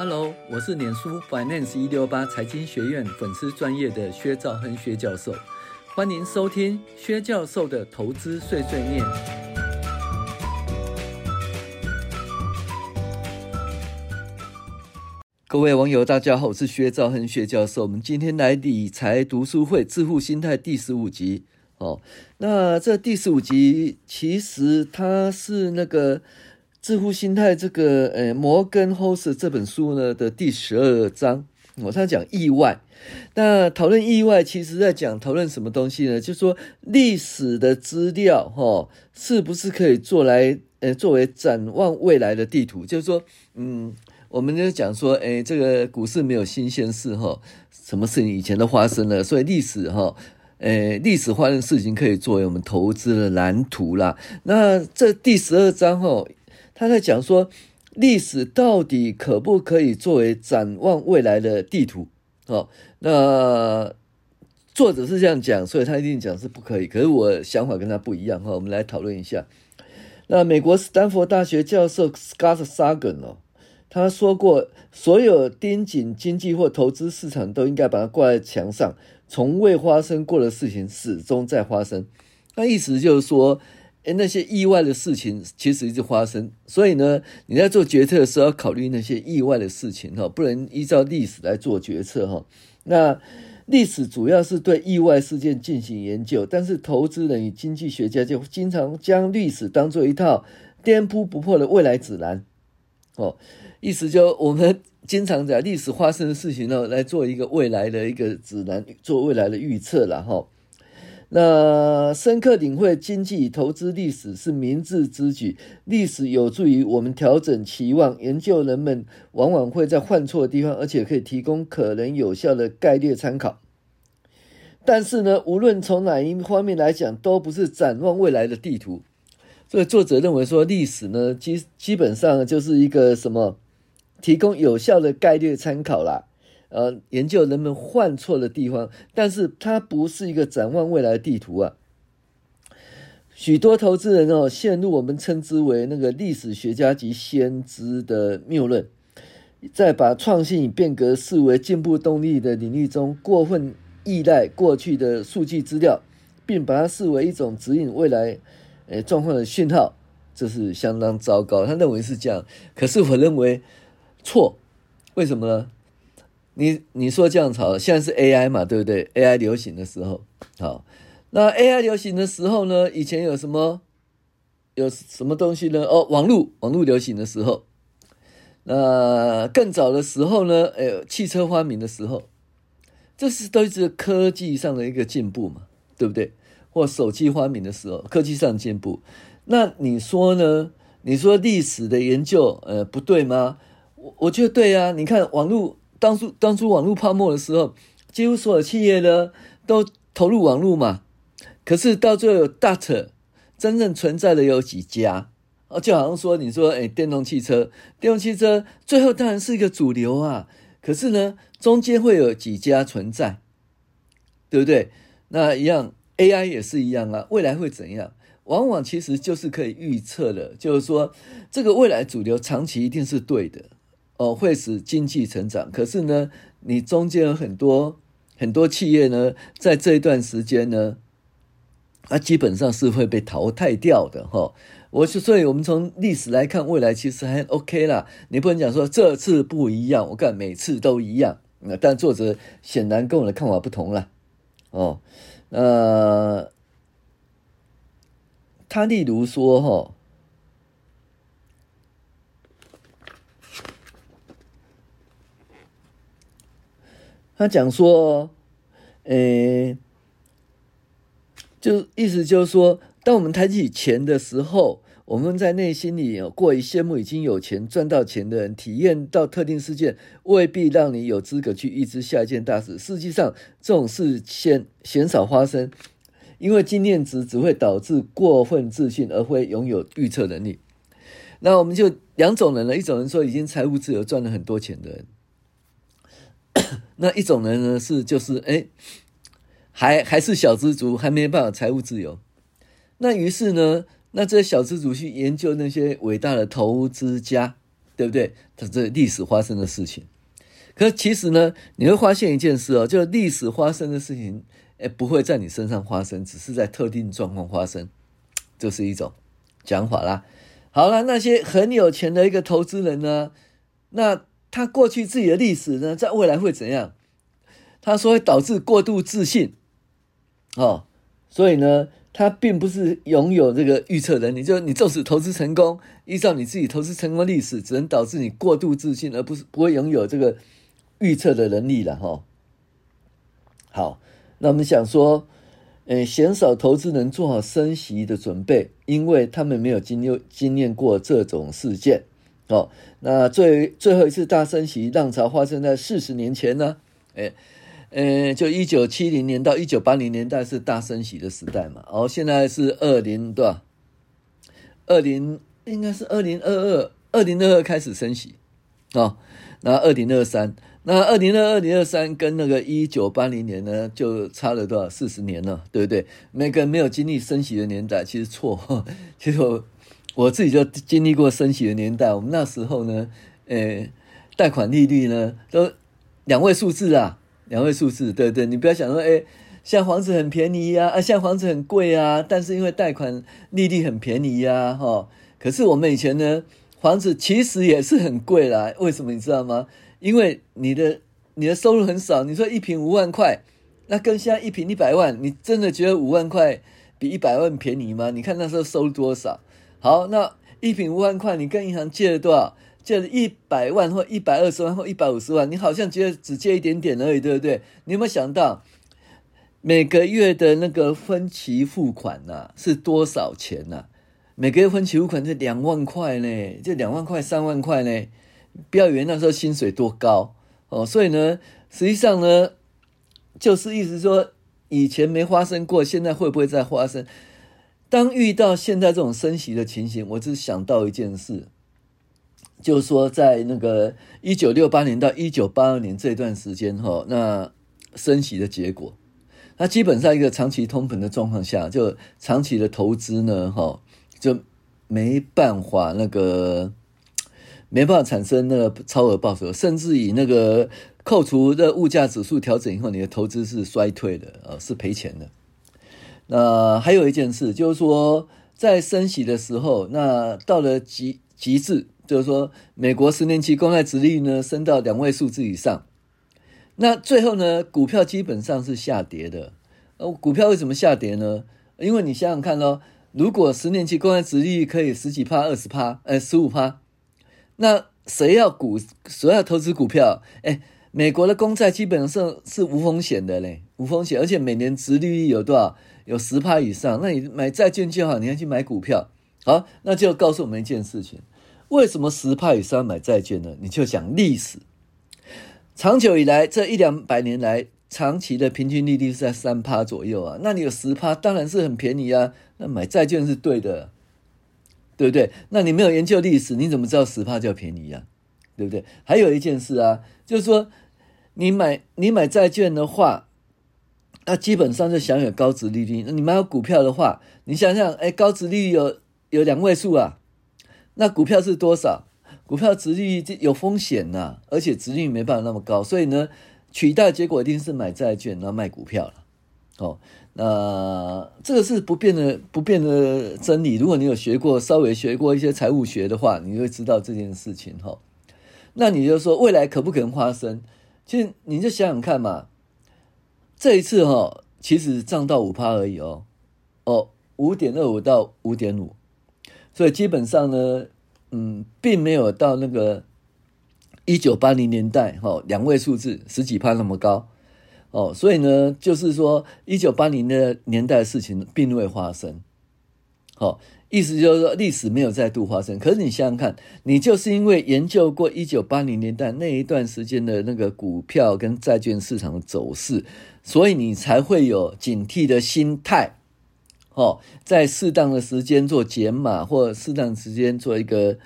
Hello，我是脸书 Finance 一六八财经学院粉丝专业的薛兆亨薛教授，欢迎收听薛教授的投资碎碎念。各位网友，大家好，我是薛兆亨薛教授。我们今天来理财读书会致富心态第十五集。哦，那这第十五集其实它是那个。致富心态这个，呃，摩根霍斯这本书呢的第十二章，我他讲意外。那讨论意外，其实在讲讨论什么东西呢？就是说历史的资料，哈，是不是可以做来，呃，作为展望未来的地图？就是说，嗯，我们就讲说，哎，这个股市没有新鲜事，哈，什么事情以前都发生了，所以历史，哈，呃，历史发生的事情可以作为我们投资的蓝图啦。那这第十二章，哈。他在讲说，历史到底可不可以作为展望未来的地图？哦，那作者是这样讲，所以他一定讲是不可以。可是我想法跟他不一样哈，我们来讨论一下。那美国斯坦福大学教授 Scott Sagan 哦，他说过，所有盯紧经济或投资市场都应该把它挂在墙上，从未发生过的事情始终在发生。那意思就是说。诶，那些意外的事情其实一直发生，所以呢，你在做决策的时候要考虑那些意外的事情哈，不能依照历史来做决策哈。那历史主要是对意外事件进行研究，但是投资人与经济学家就经常将历史当做一套颠扑不破的未来指南哦。意思就我们经常讲历史发生的事情呢，来做一个未来的一个指南，做未来的预测了哈。那深刻领会经济投资历史是明智之举。历史有助于我们调整期望，研究人们往往会在犯错的地方，而且可以提供可能有效的概率参考。但是呢，无论从哪一方面来讲，都不是展望未来的地图。所以作者认为说，历史呢，基基本上就是一个什么，提供有效的概率参考啦。呃，研究人们犯错的地方，但是它不是一个展望未来的地图啊。许多投资人哦，陷入我们称之为那个历史学家及先知的谬论，在把创新与变革视为进步动力的领域中，过分依赖过去的数据资料，并把它视为一种指引未来呃状况的讯号，这是相当糟糕。他认为是这样，可是我认为错，为什么呢？你你说降潮，现在是 AI 嘛，对不对？AI 流行的时候，好，那 AI 流行的时候呢？以前有什么有什么东西呢？哦，网络网络流行的时候，那更早的时候呢？哎，汽车发明的时候，这是都是科技上的一个进步嘛，对不对？或手机发明的时候，科技上进步。那你说呢？你说历史的研究，呃，不对吗？我我觉得对啊。你看网络。当初当初网络泡沫的时候，几乎所有企业呢都投入网络嘛。可是到最后有 dot 真正存在的有几家？哦，就好像说你说，哎，电动汽车，电动汽车最后当然是一个主流啊。可是呢，中间会有几家存在，对不对？那一样 AI 也是一样啊。未来会怎样？往往其实就是可以预测的，就是说这个未来主流长期一定是对的。哦，会使经济成长。可是呢，你中间有很多很多企业呢，在这一段时间呢，它基本上是会被淘汰掉的哈。我是所以，我们从历史来看，未来其实还 OK 啦。你不能讲说这次不一样，我看每次都一样。那但作者显然跟我的看法不同了。哦，呃，他例如说哈。他讲说，诶，就意思就是说，当我们谈起钱的时候，我们在内心里有过于羡慕已经有钱赚到钱的人，体验到特定事件，未必让你有资格去预知下一件大事。实际上，这种事先鲜少发生，因为经验值只会导致过分自信，而非拥有预测能力。那我们就两种人了，一种人说已经财务自由赚了很多钱的人。那一种人呢，是就是哎，还还是小资族，还没办法财务自由。那于是呢，那这些小资族去研究那些伟大的投资家，对不对？它这历史发生的事情。可其实呢，你会发现一件事哦，就历史发生的事情，诶，不会在你身上发生，只是在特定状况发生，这是一种讲法啦。好了，那些很有钱的一个投资人呢，那他过去自己的历史呢，在未来会怎样？他说会导致过度自信，哦，所以呢，他并不是拥有这个预测能力，就你纵使投资成功，依照你自己投资成功历史，只能导致你过度自信，而不是不会拥有这个预测的能力了哈、好，那我们想说，呃，鲜少投资人做好升息的准备，因为他们没有经历经验过这种事件。哦，那最最后一次大升息浪潮发生在四十年前呢？诶呃，就一九七零年到一九八零年代是大升息的时代嘛，然后现在是二零对吧？二零应该是二零二二，二零二二开始升息啊，那二零二三，那二零二二零二三跟那个一九八零年呢，就差了多少？四十年了，对不对？每个没有经历升息的年代，其实错，其实我我自己就经历过升息的年代，我们那时候呢，呃，贷款利率呢都两位数字啊。两位数字，对对，你不要想说，哎，现在房子很便宜呀，啊，现在房子很贵啊，但是因为贷款利率很便宜呀，哈，可是我们以前呢，房子其实也是很贵啦，为什么你知道吗？因为你的你的收入很少，你说一平五万块，那跟现在一平一百万，你真的觉得五万块比一百万便宜吗？你看那时候收入多少？好，那一品五万块，你跟银行借了多少？借了一百万或一百二十万或一百五十万，你好像觉得只借一点点而已，对不对？你有没有想到每个月的那个分期付款呢、啊、是多少钱呢、啊？每个月分期付款是两万块呢，就两万块、三万块呢。不要以为那时候薪水多高哦，所以呢，实际上呢，就是意思说以前没发生过，现在会不会再发生？当遇到现在这种升息的情形，我只想到一件事。就是说，在那个一九六八年到一九八二年这段时间，哈，那升息的结果，那基本上一个长期通膨的状况下，就长期的投资呢，哈，就没办法那个没办法产生那个超额报酬，甚至以那个扣除的物价指数调整以后，你的投资是衰退的，呃，是赔钱的。那还有一件事，就是说在升息的时候，那到了极极致。就是说，美国十年期公债殖利率呢升到两位数字以上，那最后呢，股票基本上是下跌的。呃，股票为什么下跌呢？因为你想想看哦，如果十年期公债殖利率可以十几趴、二十趴、呃十五趴，那谁要股谁要投资股票？哎，美国的公债基本上是无风险的嘞，无风险，而且每年殖利率有多少？有十趴以上，那你买债券就好，你要去买股票。好，那就告诉我们一件事情。为什么十趴以上买债券呢？你就讲历史，长久以来这一两百年来，长期的平均利率是在三趴左右啊。那你有十趴，当然是很便宜啊。那买债券是对的，对不对？那你没有研究历史，你怎么知道十趴叫便宜啊？对不对？还有一件事啊，就是说你买你买债券的话，那基本上就享有高值利率。那你买股票的话，你想想，哎，高值利率有有两位数啊。那股票是多少？股票值利率有风险呐、而且值利率没办法那么高，所以呢，取代结果一定是买债券，然后卖股票了。哦，那这个是不变的不变的真理。如果你有学过，稍微学过一些财务学的话，你会知道这件事情哈、哦。那你就说未来可不可能发生？其实你就想想看嘛，这一次哈、哦，其实涨到五趴而已哦，哦，五点二五到五点五。所以基本上呢，嗯，并没有到那个一九八零年代哈两位数字十几趴那么高。哦，所以呢，就是说一九八零的年代的事情并未发生，好，意思就是说历史没有再度发生。可是你想想看，你就是因为研究过一九八零年代那一段时间的那个股票跟债券市场的走势，所以你才会有警惕的心态。哦，在适当的时间做减码，或适当时间做一个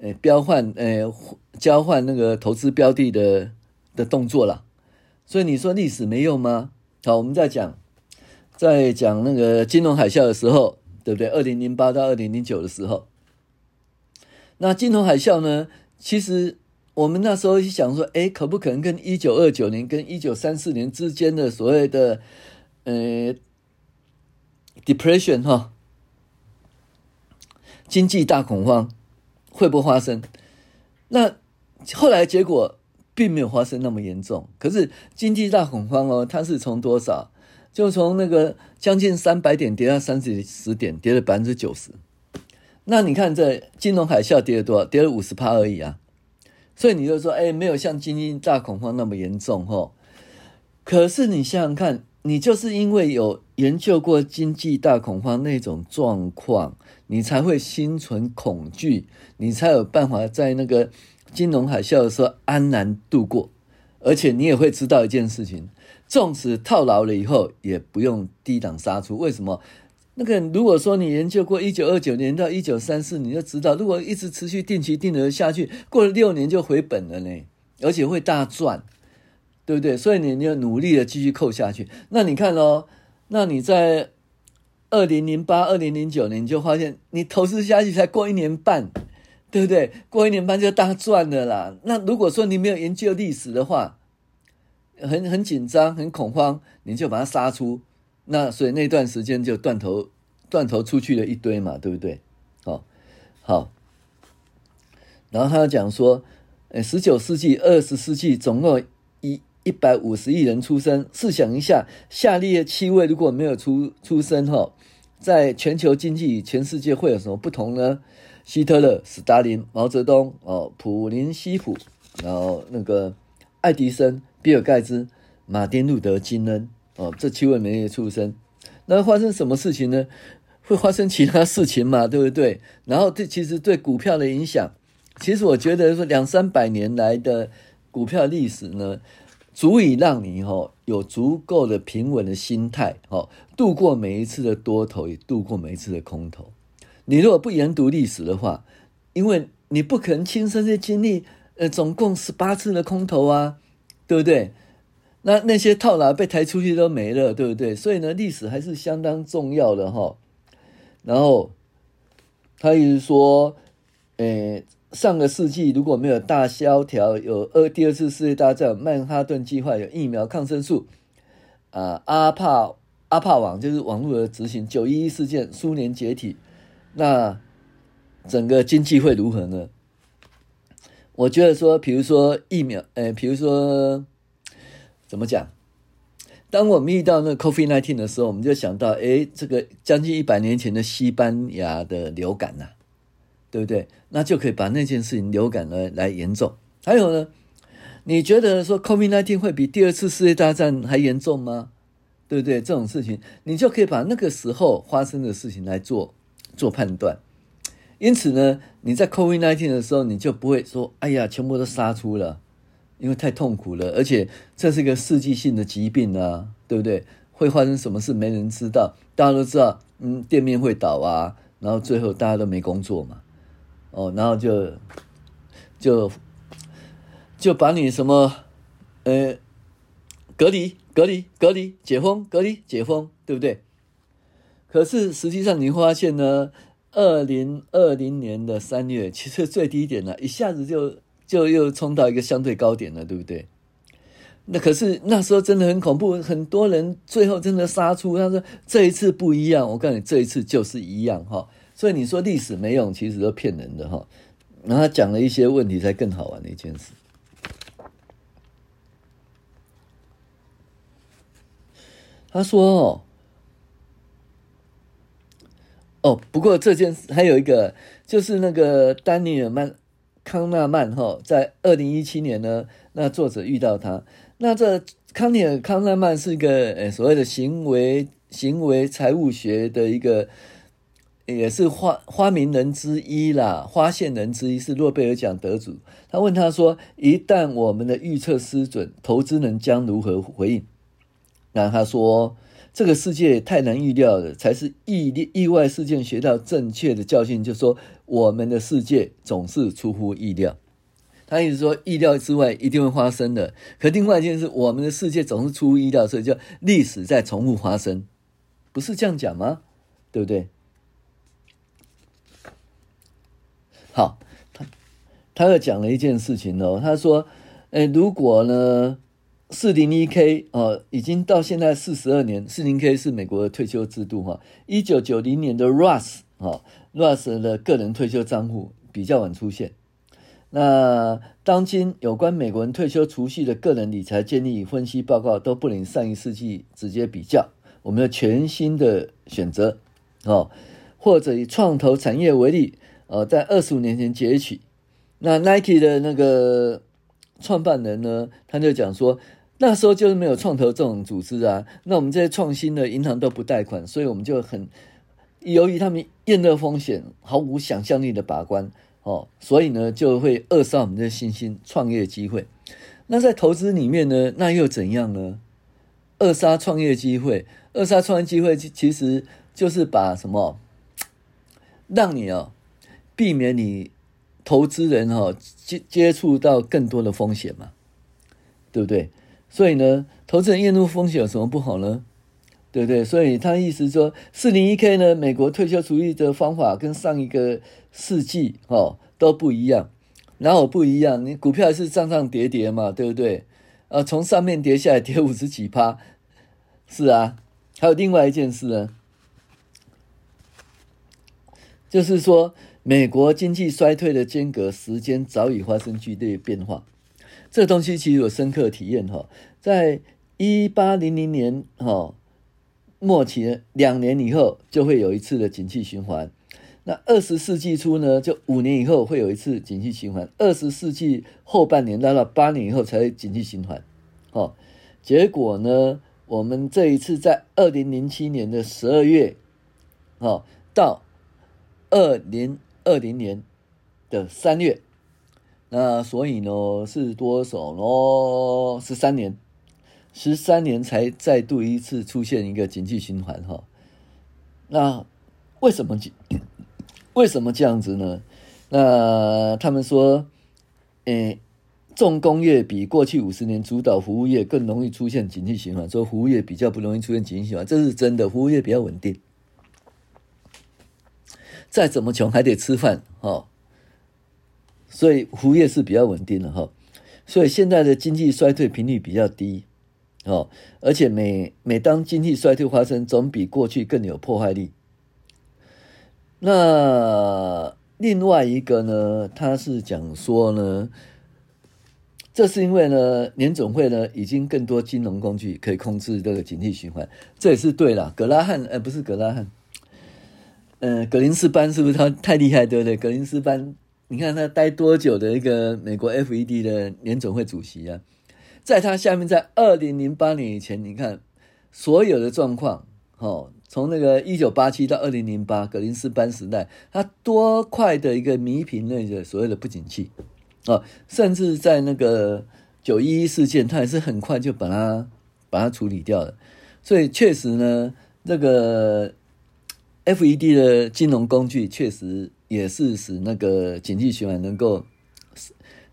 呃标换呃交换那个投资标的的的动作了。所以你说历史没用吗？好，我们再讲，在讲那个金融海啸的时候，对不对？二零零八到二零零九的时候，那金融海啸呢，其实我们那时候一想说，哎，可不可能跟一九二九年跟一九三四年之间的所谓的呃 depression 哈，经济大恐慌会不会发生？那后来结果并没有发生那么严重。可是经济大恐慌哦，它是从多少？就从那个将近三百点跌到三十十点，跌了百分之九十。那你看这金融海啸跌了多少？跌了五十趴而已啊。所以你就说，哎，没有像经济大恐慌那么严重吼。可是你想想看，你就是因为有研究过经济大恐慌那种状况，你才会心存恐惧，你才有办法在那个金融海啸的时候安然度过。而且你也会知道一件事情。纵使套牢了以后，也不用低档杀出。为什么？那个如果说你研究过一九二九年到一九三四，你就知道，如果一直持续定期定额下去，过了六年就回本了呢，而且会大赚，对不对？所以你你要努力的继续扣下去。那你看哦，那你在二零零八、二零零九年，你就发现你投资下去才过一年半，对不对？过一年半就大赚了啦。那如果说你没有研究历史的话，很很紧张，很恐慌，你就把它杀出，那所以那段时间就断头断头出去了一堆嘛，对不对？好，好，然后他讲说，呃，十九世纪、二十世纪总共一一百五十亿人出生，试想一下，下列七位如果没有出出生哈，在全球经济全世界会有什么不同呢？希特勒、斯大林、毛泽东、哦，普林西普，然后那个爱迪生。比尔盖茨、马丁路德金恩，哦，这七位没有出生，那发生什么事情呢？会发生其他事情嘛？对不对？然后这其实对股票的影响，其实我觉得说两三百年来的股票历史呢，足以让你哈有足够的平稳的心态，哈，度过每一次的多头，也度过每一次的空头。你如果不研读历史的话，因为你不可能亲身去经历，呃，总共十八次的空头啊。对不对？那那些套牢被抬出去都没了，对不对？所以呢，历史还是相当重要的哈。然后他一直说，诶，上个世纪如果没有大萧条，有二第二次世界大战，曼哈顿计划，有疫苗、抗生素，啊，阿帕阿帕网就是网络的执行，九一一事件，苏联解体，那整个经济会如何呢？我觉得说，比如说疫苗，呃，比如说怎么讲？当我们遇到那个 COVID-19 的时候，我们就想到，哎，这个将近一百年前的西班牙的流感呐、对不对？那就可以把那件事情流感来来严重。还有呢，你觉得说 COVID-19 会比第二次世界大战还严重吗？对不对？这种事情，你就可以把那个时候发生的事情来做做判断。因此呢，你在 COVID nineteen 的时候，你就不会说：“哎呀，全部都杀出了，因为太痛苦了，而且这是一个世纪性的疾病啊，对不对？会发生什么事没人知道，大家都知道，嗯，店面会倒啊，然后最后大家都没工作嘛，哦，然后就就就把你什么，呃，隔离、隔离、隔离、解封、隔离、解封，对不对？可是实际上你发现呢。二零二零年的三月，其实最低点了，一下子就就又冲到一个相对高点了，对不对？那可是那时候真的很恐怖，很多人最后真的杀出。他说这一次不一样，我告诉你，这一次就是一样哈。所以你说历史没用，其实都骗人的哈。然后他讲了一些问题，才更好玩的一件事。他说哦。哦，不过这件事还有一个，就是那个丹尼尔曼康纳曼哈，在二零一七年呢，那作者遇到他，那这康尼尔康纳曼是一个呃所谓的行为行为财务学的一个，也是发发明人之一啦，发现人之一，是诺贝尔奖得主。他问他说：“一旦我们的预测失准，投资人将如何回应？”那他说。这个世界太难预料了，才是意意外事件学到正确的教训。就是说，我们的世界总是出乎意料。他意思说，意料之外一定会发生的。可另外一件事，我们的世界总是出乎意料，所以叫历史在重复发生，不是这样讲吗？对不对？好，他他又讲了一件事情哦，他说，哎，如果呢，四零一 K 哦，已经到现在四十二年，四零 K 是美国的退休制度哈，一九九零年的 Roth 哈，Roth 的个人退休账户比较晚出现。那当今有关美国人退休储蓄的个人理财建议分析报告都不能上一世纪直接比较，我们有全新的选择哦，或者以创投产业为例，呃，在二十五年前截取，那 Nike 的那个创办人呢，他就讲说，那时候就是没有创投这种组织啊，那我们这些创新的银行都不贷款，所以我们就很由于他们厌恶风险，毫无想象力的把关。哦，所以呢，就会扼杀我们的新兴创业机会。那在投资里面呢，那又怎样呢？扼杀创业机会，扼杀创业机会，其实就是把什么，让你啊，避免你投资人哈接接触到更多的风险嘛，对不对？所以呢，投资人厌恶风险有什么不好呢？对不对？所以他意思说，四零一 K 呢，美国退休储蓄的方法跟上一个世纪哦都不一样，然后不一样，你股票还是涨涨跌跌嘛，对不对？呃，从上面跌下来，跌五十几趴，是啊。还有另外一件事呢，就是说，美国经济衰退的间隔时间早已发生剧烈变化，这东西其实有深刻体验哈，在一八零零年哈。末期两年以后就会有一次的景气循环，那二十世纪初呢，就五年以后会有一次景气循环，二十世纪后半年到了八年以后才会景气循环，哦，结果呢，我们这一次在二零零七年的十二月，哦，到二零二零年的三月，那所以呢是多少呢？十三年。十三年才再度一次出现一个景气循环哈，那为什么 为什么这样子呢？那他们说，诶，重工业比过去五十年主导服务业更容易出现景气循环，说服务业比较不容易出现景气循环，这是真的，服务业比较稳定，再怎么穷还得吃饭哈，所以服务业是比较稳定的哈，所以现在的经济衰退频率比较低。哦，而且每每当经济衰退发生，总比过去更有破坏力。那另外一个呢，他是讲说呢，这是因为呢，联总会呢已经更多金融工具可以控制这个经济循环，这也是对了。格拉汉，呃，不是格拉汉，呃，格林斯潘是不是他太厉害，对不对？格林斯潘，你看他待多久的一个美国 FED 的联总会主席啊？在他下面，在二零零八年以前，你看所有的状况，哦，从那个一九八七到二零零八格林斯潘时代，他多快的一个弥平那个所谓的不景气，哦，甚至在那个九一一事件，他也是很快就把它把它处理掉了。所以确实呢，这个 FED 的金融工具确实也是使那个经济循环能够。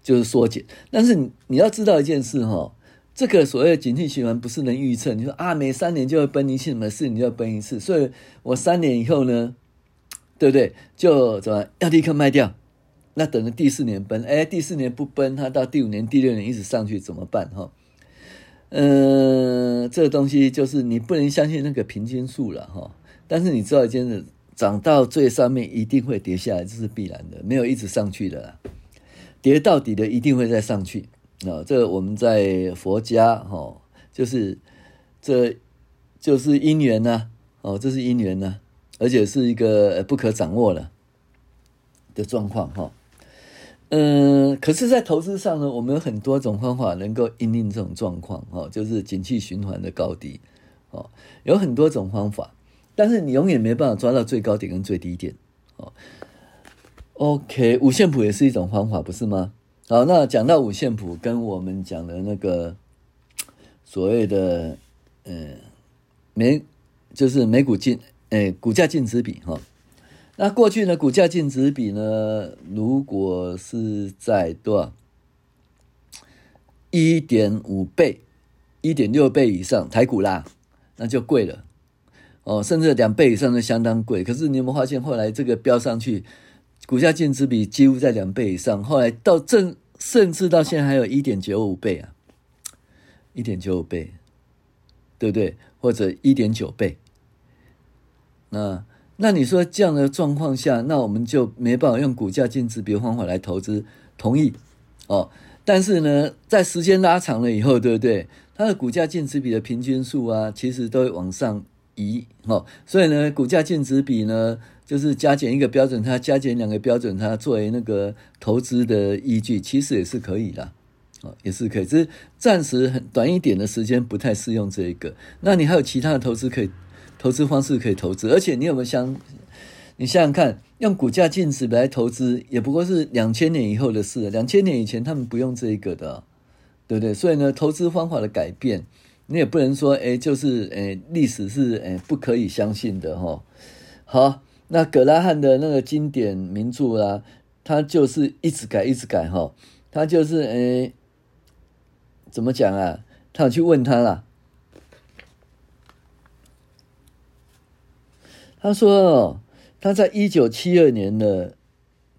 就是缩减，但是你要知道一件事哈，这个所谓的景气循环不是能预测。你说啊，每三年就会崩一次，每四年就要崩一次，所以我三年以后呢，对不对？就怎么要立刻卖掉？那等着第四年崩，哎，第四年不崩，它到第五年、第六年一直上去怎么办？哈，嗯，这个东西就是你不能相信那个平均数了哈。但是你知道一件事，涨到最上面一定会跌下来，这是必然的，没有一直上去的啦。跌到底的一定会再上去啊！这我们在佛家哈，就是这就是因缘呐，哦，这是因缘呐，而且是一个不可掌握的的状况哈。嗯，可是，在投资上呢，我们有很多种方法能够因应这种状况哈，就是景气循环的高低哦，有很多种方法，但是你永远没办法抓到最高点跟最低点哦。OK，五线谱也是一种方法，不是吗？好，那讲到五线谱，跟我们讲的那个所谓的呃美，就是每股净诶股价净值比哈。那过去呢，股价净值比呢，如果是在多少一点五倍、一点六倍以上，台股啦，那就贵了哦，甚至两倍以上都相当贵。可是你有没有发现，后来这个飙上去？股价净值比几乎在两倍以上，后来到正甚至到现在还有一点九五倍啊，一点九五倍，对不对？或者一点九倍。那那你说这样的状况下，那我们就没办法用股价净值比方法来投资，同意哦。但是呢，在时间拉长了以后，对不对？它的股价净值比的平均数啊，其实都会往上移哦。所以呢，股价净值比呢，就是加减一个标准差，加减两个标准差作为那个投资的依据，其实也是可以的哦，也是可以。只是暂时很短一点的时间不太适用这一个。那你还有其他的投资可以？投资方式可以投资，而且你有没有想？你想想看，用股价净值来投资，也不过是两千年以后的事。两千年以前，他们不用这一个的，对不对？所以呢，投资方法的改变，你也不能说，哎，就是，哎，历史是，哎，不可以相信的，哈。好，那葛拉汉的那个经典名著啦，他就是一直改，一直改，哈。他就是，哎，怎么讲啊？他有去问他啦。他说：“他在一九七二年呢，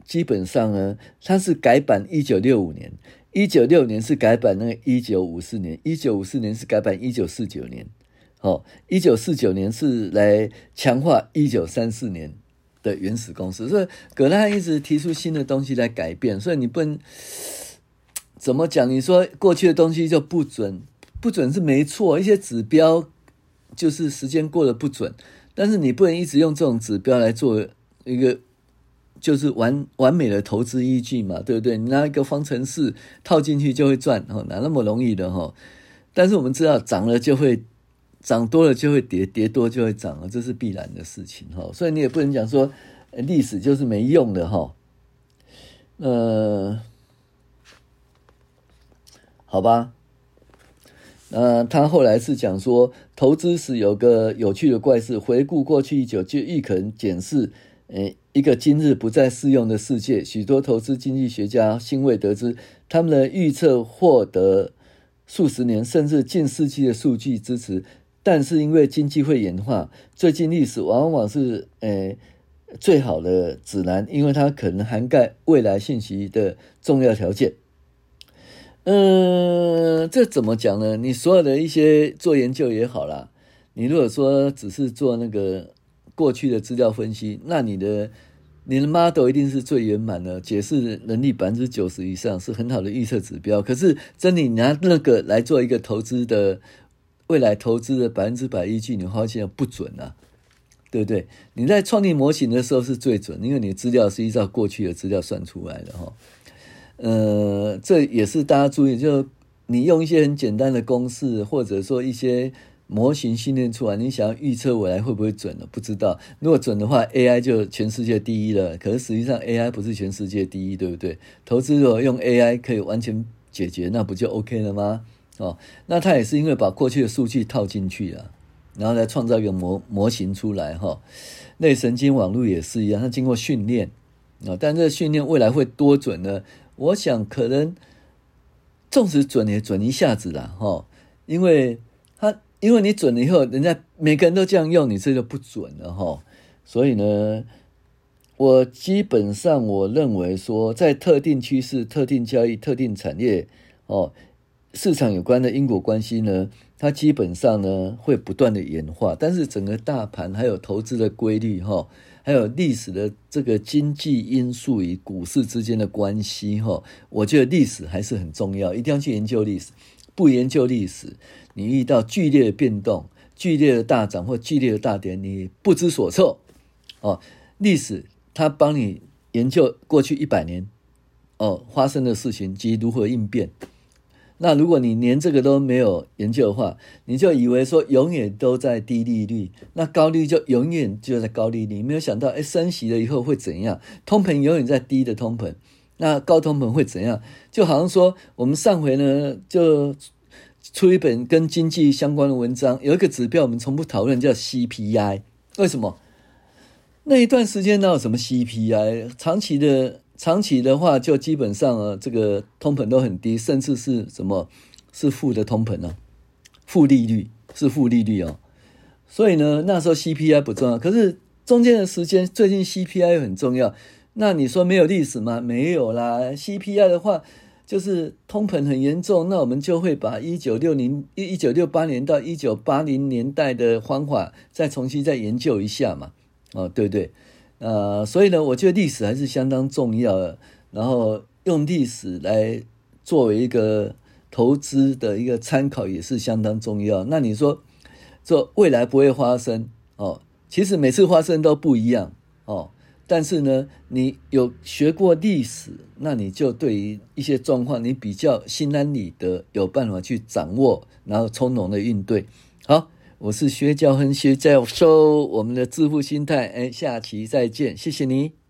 基本上呢，他是改版一九六五年，一九六年是改版那个一九五四年，一九五四年是改版一九四九年，哦，一九四九年是来强化一九三四年的原始公式。所以葛拉汉一直提出新的东西来改变，所以你不能 怎么讲？你说过去的东西就不准，不准是没错，一些指标就是时间过得不准。”但是你不能一直用这种指标来做一个，就是完完美的投资依据嘛，对不对？你拿一个方程式套进去就会赚，哦，哪那么容易的哈？但是我们知道涨了就会涨多了就会跌，跌多就会涨，这是必然的事情哈。所以你也不能讲说历史就是没用的哈。呃，好吧。呃，他后来是讲说，投资时有个有趣的怪事，回顾过去已久，就愈可能检视，诶，一个今日不再适用的世界。许多投资经济学家欣慰得知，他们的预测获得数十年甚至近世纪的数据支持，但是因为经济会演化，最近历史往往是诶最好的指南，因为它可能涵盖未来信息的重要条件。嗯，这怎么讲呢？你所有的一些做研究也好啦，你如果说只是做那个过去的资料分析，那你的你的 model 一定是最圆满的，解释能力百分之九十以上，是很好的预测指标。可是真你拿那个来做一个投资的未来投资的百分之百依据，你发现不准啊，对不对？你在创立模型的时候是最准，因为你的资料是依照过去的资料算出来的哈。呃，这也是大家注意，就你用一些很简单的公式，或者说一些模型训练出来，你想要预测未来会不会准呢？不知道。如果准的话，AI 就全世界第一了。可是实际上，AI 不是全世界第一，对不对？投资如果用 AI 可以完全解决，那不就 OK 了吗？哦，那它也是因为把过去的数据套进去了，然后来创造一个模模型出来哈。类神经网络也是一样，它经过训练啊，但这个训练未来会多准呢？我想可能，纵使准也准一下子啦，哈，因为它因为你准了以后，人家每个人都这样用，你这就不准了，哈。所以呢，我基本上我认为说，在特定趋势、特定交易、特定产业哦，市场有关的因果关系呢，它基本上呢会不断的演化，但是整个大盘还有投资的规律，哈。还有历史的这个经济因素与股市之间的关系，哈，我觉得历史还是很重要，一定要去研究历史。不研究历史，你遇到剧烈的变动、剧烈的大涨或剧烈的大跌，你不知所措。哦，历史它帮你研究过去一百年哦发生的事情及如何应变。那如果你连这个都没有研究的话，你就以为说永远都在低利率，那高利率就永远就在高利率。你没有想到，哎，升息了以后会怎样？通膨永远在低的通膨，那高通膨会怎样？就好像说，我们上回呢就出一本跟经济相关的文章，有一个指标我们从不讨论，叫 CPI。为什么？那一段时间哪有什么 CPI？长期的。长期的话，就基本上啊，这个通膨都很低，甚至是什么是负的通膨呢？负利率是负利率哦。所以呢，那时候 CPI 不重要，可是中间的时间，最近 CPI 很重要。那你说没有历史吗？没有啦。CPI 的话，就是通膨很严重，那我们就会把一九六零一一九六八年到一九八零年代的方法再重新再研究一下嘛。哦，对对，呃，所以呢，我觉得历史还是相当重要的。然后用历史来作为一个投资的一个参考，也是相当重要。那你说，做未来不会发生哦？其实每次发生都不一样哦。但是呢，你有学过历史，那你就对于一些状况，你比较心安理得，有办法去掌握，然后从容的应对。好，我是薛教亨薛教授，我们的致富心态，哎，下期再见，谢谢你。